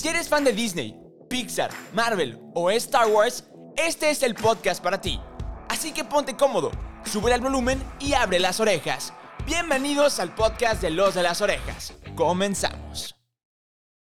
Si eres fan de Disney, Pixar, Marvel o Star Wars, este es el podcast para ti. Así que ponte cómodo, sube el volumen y abre las orejas. Bienvenidos al podcast de Los de las Orejas. Comenzamos.